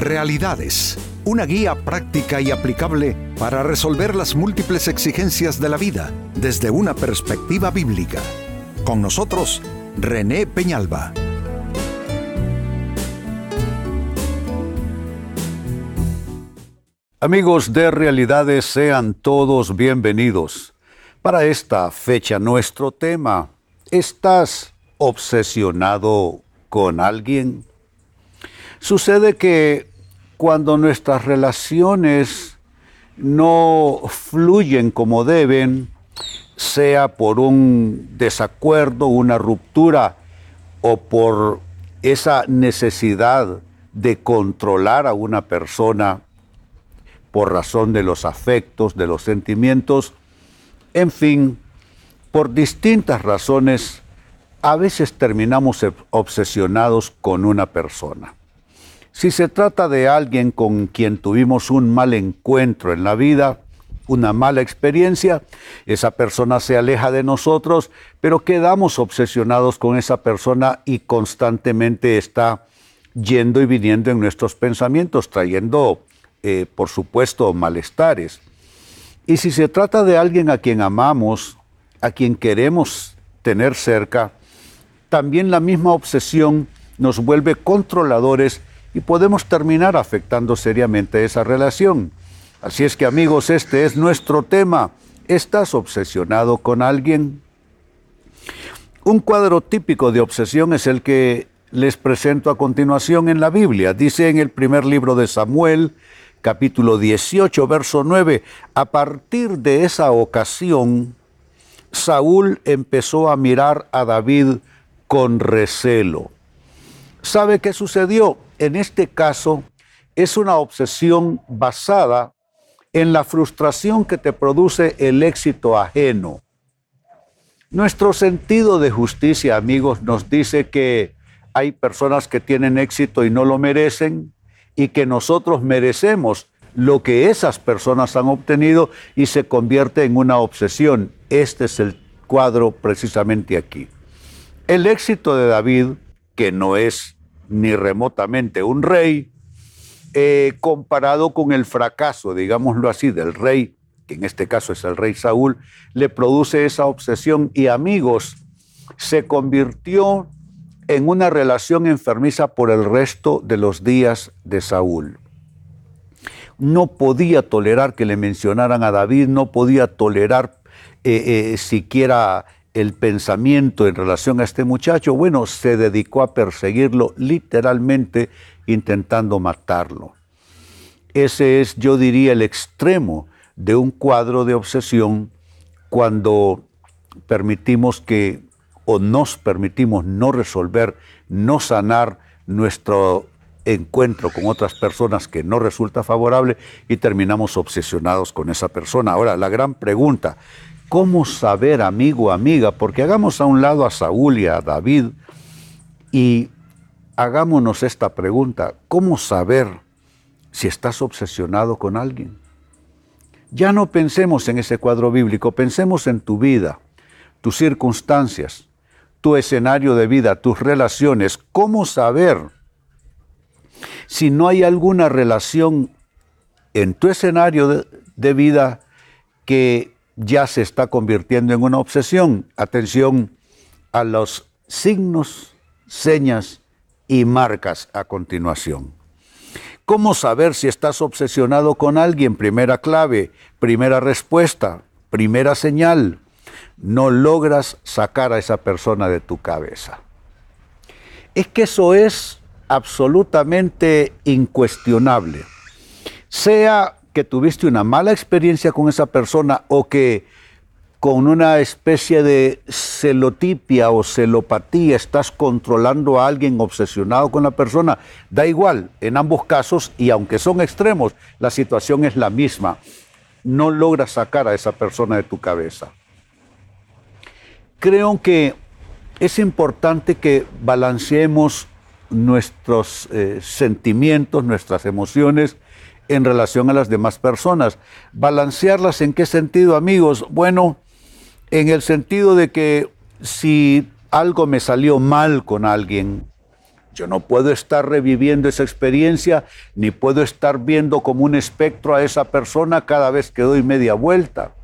Realidades, una guía práctica y aplicable para resolver las múltiples exigencias de la vida desde una perspectiva bíblica. Con nosotros, René Peñalba. Amigos de Realidades, sean todos bienvenidos. Para esta fecha nuestro tema, ¿estás obsesionado con alguien? Sucede que cuando nuestras relaciones no fluyen como deben, sea por un desacuerdo, una ruptura o por esa necesidad de controlar a una persona por razón de los afectos, de los sentimientos, en fin, por distintas razones, a veces terminamos obsesionados con una persona. Si se trata de alguien con quien tuvimos un mal encuentro en la vida, una mala experiencia, esa persona se aleja de nosotros, pero quedamos obsesionados con esa persona y constantemente está yendo y viniendo en nuestros pensamientos, trayendo, eh, por supuesto, malestares. Y si se trata de alguien a quien amamos, a quien queremos tener cerca, también la misma obsesión nos vuelve controladores y podemos terminar afectando seriamente esa relación. Así es que amigos, este es nuestro tema. ¿Estás obsesionado con alguien? Un cuadro típico de obsesión es el que les presento a continuación en la Biblia. Dice en el primer libro de Samuel, capítulo 18, verso 9, a partir de esa ocasión, Saúl empezó a mirar a David con recelo. ¿Sabe qué sucedió? en este caso es una obsesión basada en la frustración que te produce el éxito ajeno. Nuestro sentido de justicia, amigos, nos dice que hay personas que tienen éxito y no lo merecen y que nosotros merecemos lo que esas personas han obtenido y se convierte en una obsesión. Este es el cuadro precisamente aquí. El éxito de David, que no es ni remotamente un rey, eh, comparado con el fracaso, digámoslo así, del rey, que en este caso es el rey Saúl, le produce esa obsesión y amigos, se convirtió en una relación enfermiza por el resto de los días de Saúl. No podía tolerar que le mencionaran a David, no podía tolerar eh, eh, siquiera el pensamiento en relación a este muchacho, bueno, se dedicó a perseguirlo literalmente intentando matarlo. Ese es, yo diría, el extremo de un cuadro de obsesión cuando permitimos que o nos permitimos no resolver, no sanar nuestro encuentro con otras personas que no resulta favorable y terminamos obsesionados con esa persona. Ahora, la gran pregunta, ¿Cómo saber, amigo, amiga? Porque hagamos a un lado a Saúl y a David y hagámonos esta pregunta. ¿Cómo saber si estás obsesionado con alguien? Ya no pensemos en ese cuadro bíblico, pensemos en tu vida, tus circunstancias, tu escenario de vida, tus relaciones. ¿Cómo saber si no hay alguna relación en tu escenario de, de vida que ya se está convirtiendo en una obsesión. Atención a los signos, señas y marcas a continuación. ¿Cómo saber si estás obsesionado con alguien? Primera clave, primera respuesta, primera señal. No logras sacar a esa persona de tu cabeza. Es que eso es absolutamente incuestionable. Sea que tuviste una mala experiencia con esa persona o que con una especie de celotipia o celopatía estás controlando a alguien obsesionado con la persona, da igual, en ambos casos, y aunque son extremos, la situación es la misma. No logras sacar a esa persona de tu cabeza. Creo que es importante que balanceemos nuestros eh, sentimientos, nuestras emociones, en relación a las demás personas. ¿Balancearlas en qué sentido, amigos? Bueno, en el sentido de que si algo me salió mal con alguien, Yo no puedo estar reviviendo esa experiencia, ni puedo estar viendo como un espectro a esa persona cada vez que doy media vuelta.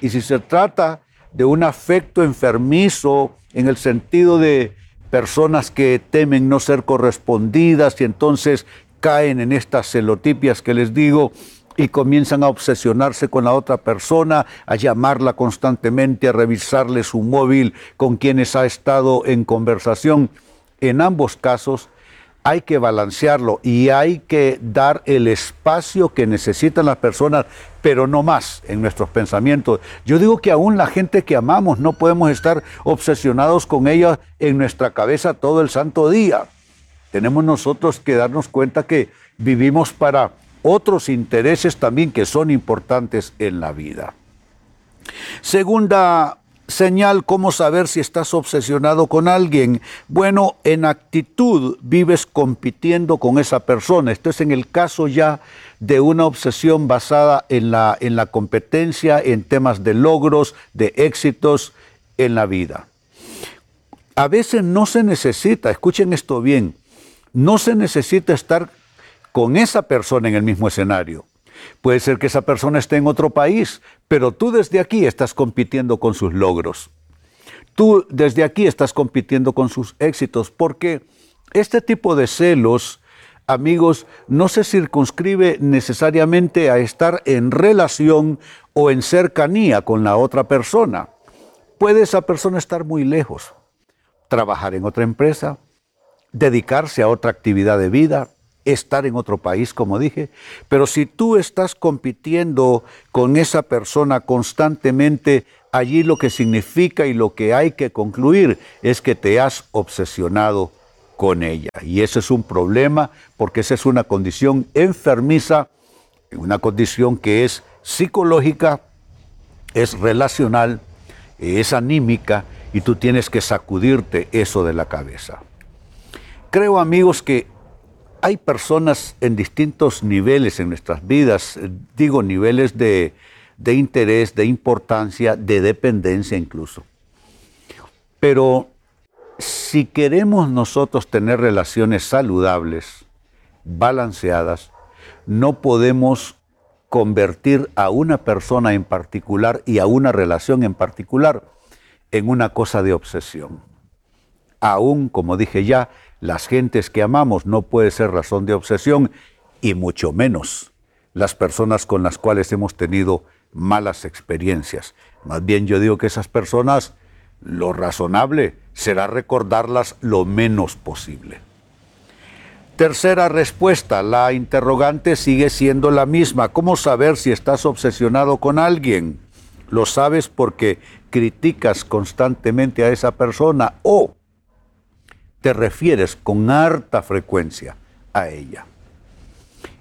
Y si se trata de un afecto enfermizo en el sentido de personas que temen no ser correspondidas y entonces caen en estas celotipias que les digo y comienzan a obsesionarse con la otra persona, a llamarla constantemente, a revisarle su móvil con quienes ha estado en conversación. En ambos casos hay que balancearlo y hay que dar el espacio que necesitan las personas, pero no más en nuestros pensamientos. Yo digo que aún la gente que amamos no podemos estar obsesionados con ella en nuestra cabeza todo el santo día. Tenemos nosotros que darnos cuenta que vivimos para otros intereses también que son importantes en la vida. Segunda señal, ¿cómo saber si estás obsesionado con alguien? Bueno, en actitud vives compitiendo con esa persona. Esto es en el caso ya de una obsesión basada en la, en la competencia, en temas de logros, de éxitos en la vida. A veces no se necesita, escuchen esto bien, no se necesita estar con esa persona en el mismo escenario. Puede ser que esa persona esté en otro país, pero tú desde aquí estás compitiendo con sus logros. Tú desde aquí estás compitiendo con sus éxitos, porque este tipo de celos, amigos, no se circunscribe necesariamente a estar en relación o en cercanía con la otra persona. Puede esa persona estar muy lejos, trabajar en otra empresa, dedicarse a otra actividad de vida, estar en otro país, como dije, pero si tú estás compitiendo con esa persona constantemente, allí lo que significa y lo que hay que concluir es que te has obsesionado con ella. Y ese es un problema porque esa es una condición enfermiza, una condición que es psicológica, es relacional, es anímica y tú tienes que sacudirte eso de la cabeza. Creo amigos que hay personas en distintos niveles en nuestras vidas, eh, digo niveles de, de interés, de importancia, de dependencia incluso. Pero si queremos nosotros tener relaciones saludables, balanceadas, no podemos convertir a una persona en particular y a una relación en particular en una cosa de obsesión. Aún, como dije ya, las gentes que amamos no puede ser razón de obsesión y mucho menos las personas con las cuales hemos tenido malas experiencias. Más bien yo digo que esas personas, lo razonable será recordarlas lo menos posible. Tercera respuesta, la interrogante sigue siendo la misma. ¿Cómo saber si estás obsesionado con alguien? Lo sabes porque criticas constantemente a esa persona o te refieres con harta frecuencia a ella.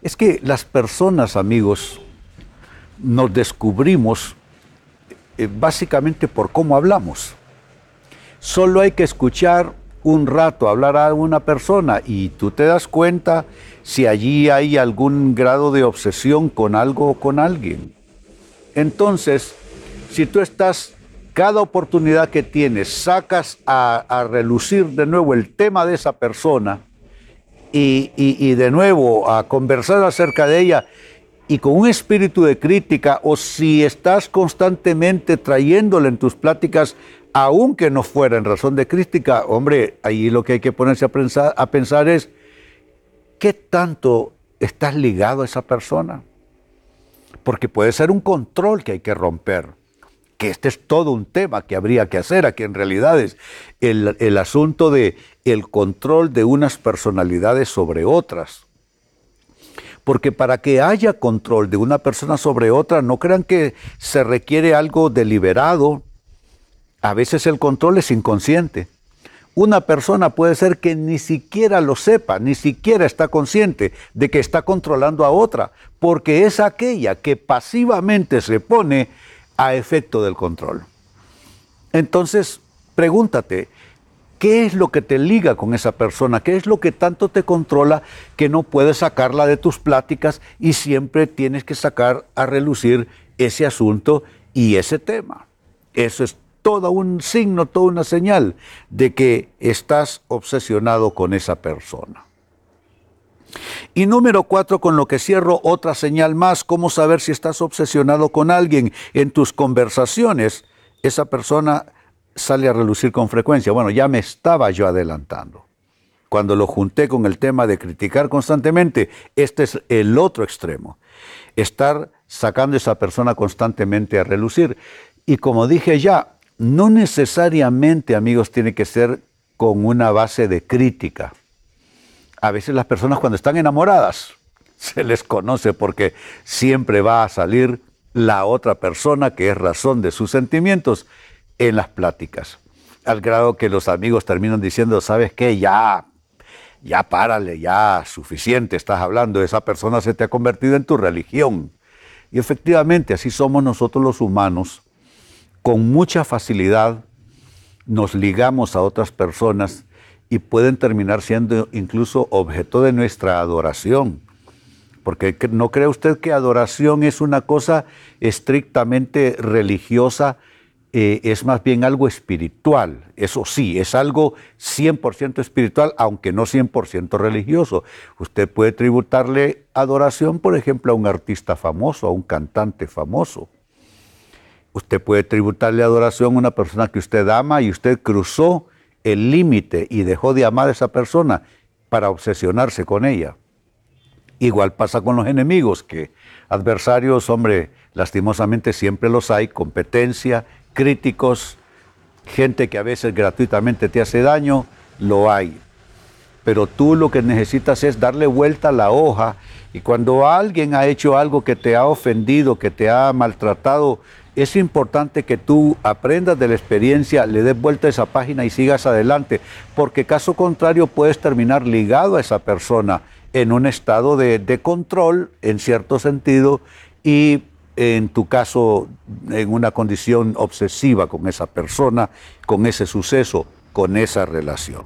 Es que las personas, amigos, nos descubrimos eh, básicamente por cómo hablamos. Solo hay que escuchar un rato hablar a una persona y tú te das cuenta si allí hay algún grado de obsesión con algo o con alguien. Entonces, si tú estás cada oportunidad que tienes sacas a, relucir de nuevo el tema de esa persona y, de nuevo a conversar acerca de ella y con un espíritu de crítica o si estás constantemente trayéndole en tus pláticas, aunque no fuera en razón de crítica, hombre, ahí lo que hay que ponerse a pensar es, ¿qué tanto estás ligado a esa persona? Porque puede ser un control que hay que romper que este es todo un tema que habría que hacer, aquí en realidad es el, el asunto de el control de unas personalidades sobre otras. Porque para que haya control de una persona sobre otra, no crean que se requiere algo deliberado. A veces el control es inconsciente. Una persona puede ser que ni siquiera lo sepa, ni siquiera está consciente de que está controlando a otra, porque es aquella que pasivamente se pone a efecto del control. Entonces, pregúntate, ¿qué es lo que te liga con esa persona? ¿Qué es lo que tanto te controla que no puedes sacarla de tus pláticas y siempre tienes que sacar a relucir ese asunto y ese tema? Eso es todo un signo, toda una señal de que estás obsesionado con esa persona. Y número cuatro, con lo que cierro otra señal más, cómo saber si estás obsesionado con alguien en tus conversaciones. Esa persona sale a relucir con frecuencia. Bueno, ya me estaba yo adelantando. Cuando lo junté con el tema de criticar constantemente, este es el otro extremo. Estar sacando a esa persona constantemente a relucir. Y como dije ya, no necesariamente, amigos, tiene que ser con una base de crítica. A veces las personas cuando están enamoradas se les conoce porque siempre va a salir la otra persona que es razón de sus sentimientos en las pláticas. Al grado que los amigos terminan diciendo, ¿sabes qué? Ya, ya párale, ya suficiente estás hablando, esa persona se te ha convertido en tu religión. Y efectivamente, así somos nosotros los humanos. Con mucha facilidad nos ligamos a otras personas y pueden terminar siendo incluso objeto de nuestra adoración. Porque no cree usted que adoración es una cosa estrictamente religiosa eh, es más bien algo espiritual. Eso sí, es algo 100% espiritual, aunque no 100% religioso. Usted puede tributarle adoración, por ejemplo, a un artista famoso, a un cantante famoso. Usted puede tributarle adoración a una persona que usted ama y usted cruzó el límite y dejó de amar a esa persona para obsesionarse con ella. Igual pasa con los enemigos, que adversarios, hombre, lastimosamente siempre los hay, competencia, críticos, gente que a veces gratuitamente te hace daño, lo hay. Pero tú lo que necesitas es darle vuelta a la hoja y cuando alguien ha hecho algo que te ha ofendido, que te ha maltratado, es importante que tú aprendas de la experiencia, le des vuelta a esa página y sigas adelante, porque caso contrario puedes terminar ligado a esa persona en un estado de, de control, en cierto sentido, y en tu caso en una condición obsesiva con esa persona, con ese suceso, con esa relación.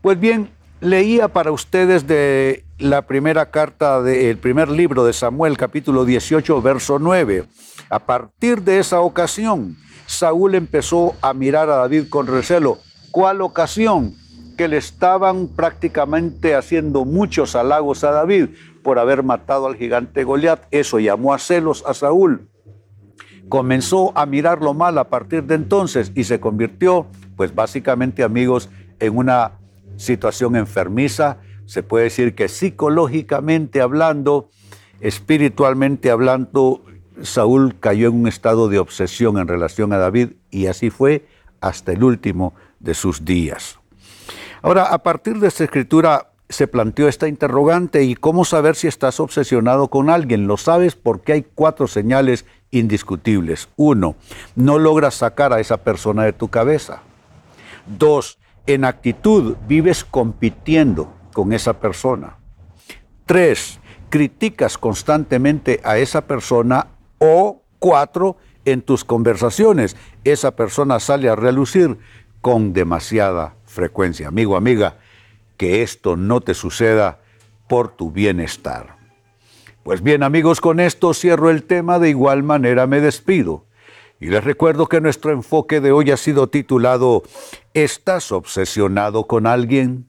Pues bien, leía para ustedes de la primera carta del primer libro de Samuel, capítulo 18, verso 9. A partir de esa ocasión, Saúl empezó a mirar a David con recelo. ¿Cuál ocasión? Que le estaban prácticamente haciendo muchos halagos a David por haber matado al gigante Goliat. Eso llamó a celos a Saúl. Comenzó a mirarlo mal a partir de entonces y se convirtió, pues básicamente amigos, en una situación enfermiza. Se puede decir que psicológicamente hablando, espiritualmente hablando, Saúl cayó en un estado de obsesión en relación a David y así fue hasta el último de sus días. Ahora, a partir de esta escritura, se planteó esta interrogante y cómo saber si estás obsesionado con alguien. Lo sabes porque hay cuatro señales indiscutibles. Uno, no logras sacar a esa persona de tu cabeza. Dos, en actitud vives compitiendo con esa persona. Tres, criticas constantemente a esa persona. O cuatro, en tus conversaciones esa persona sale a relucir con demasiada frecuencia. Amigo, amiga, que esto no te suceda por tu bienestar. Pues bien amigos, con esto cierro el tema, de igual manera me despido. Y les recuerdo que nuestro enfoque de hoy ha sido titulado ¿Estás obsesionado con alguien?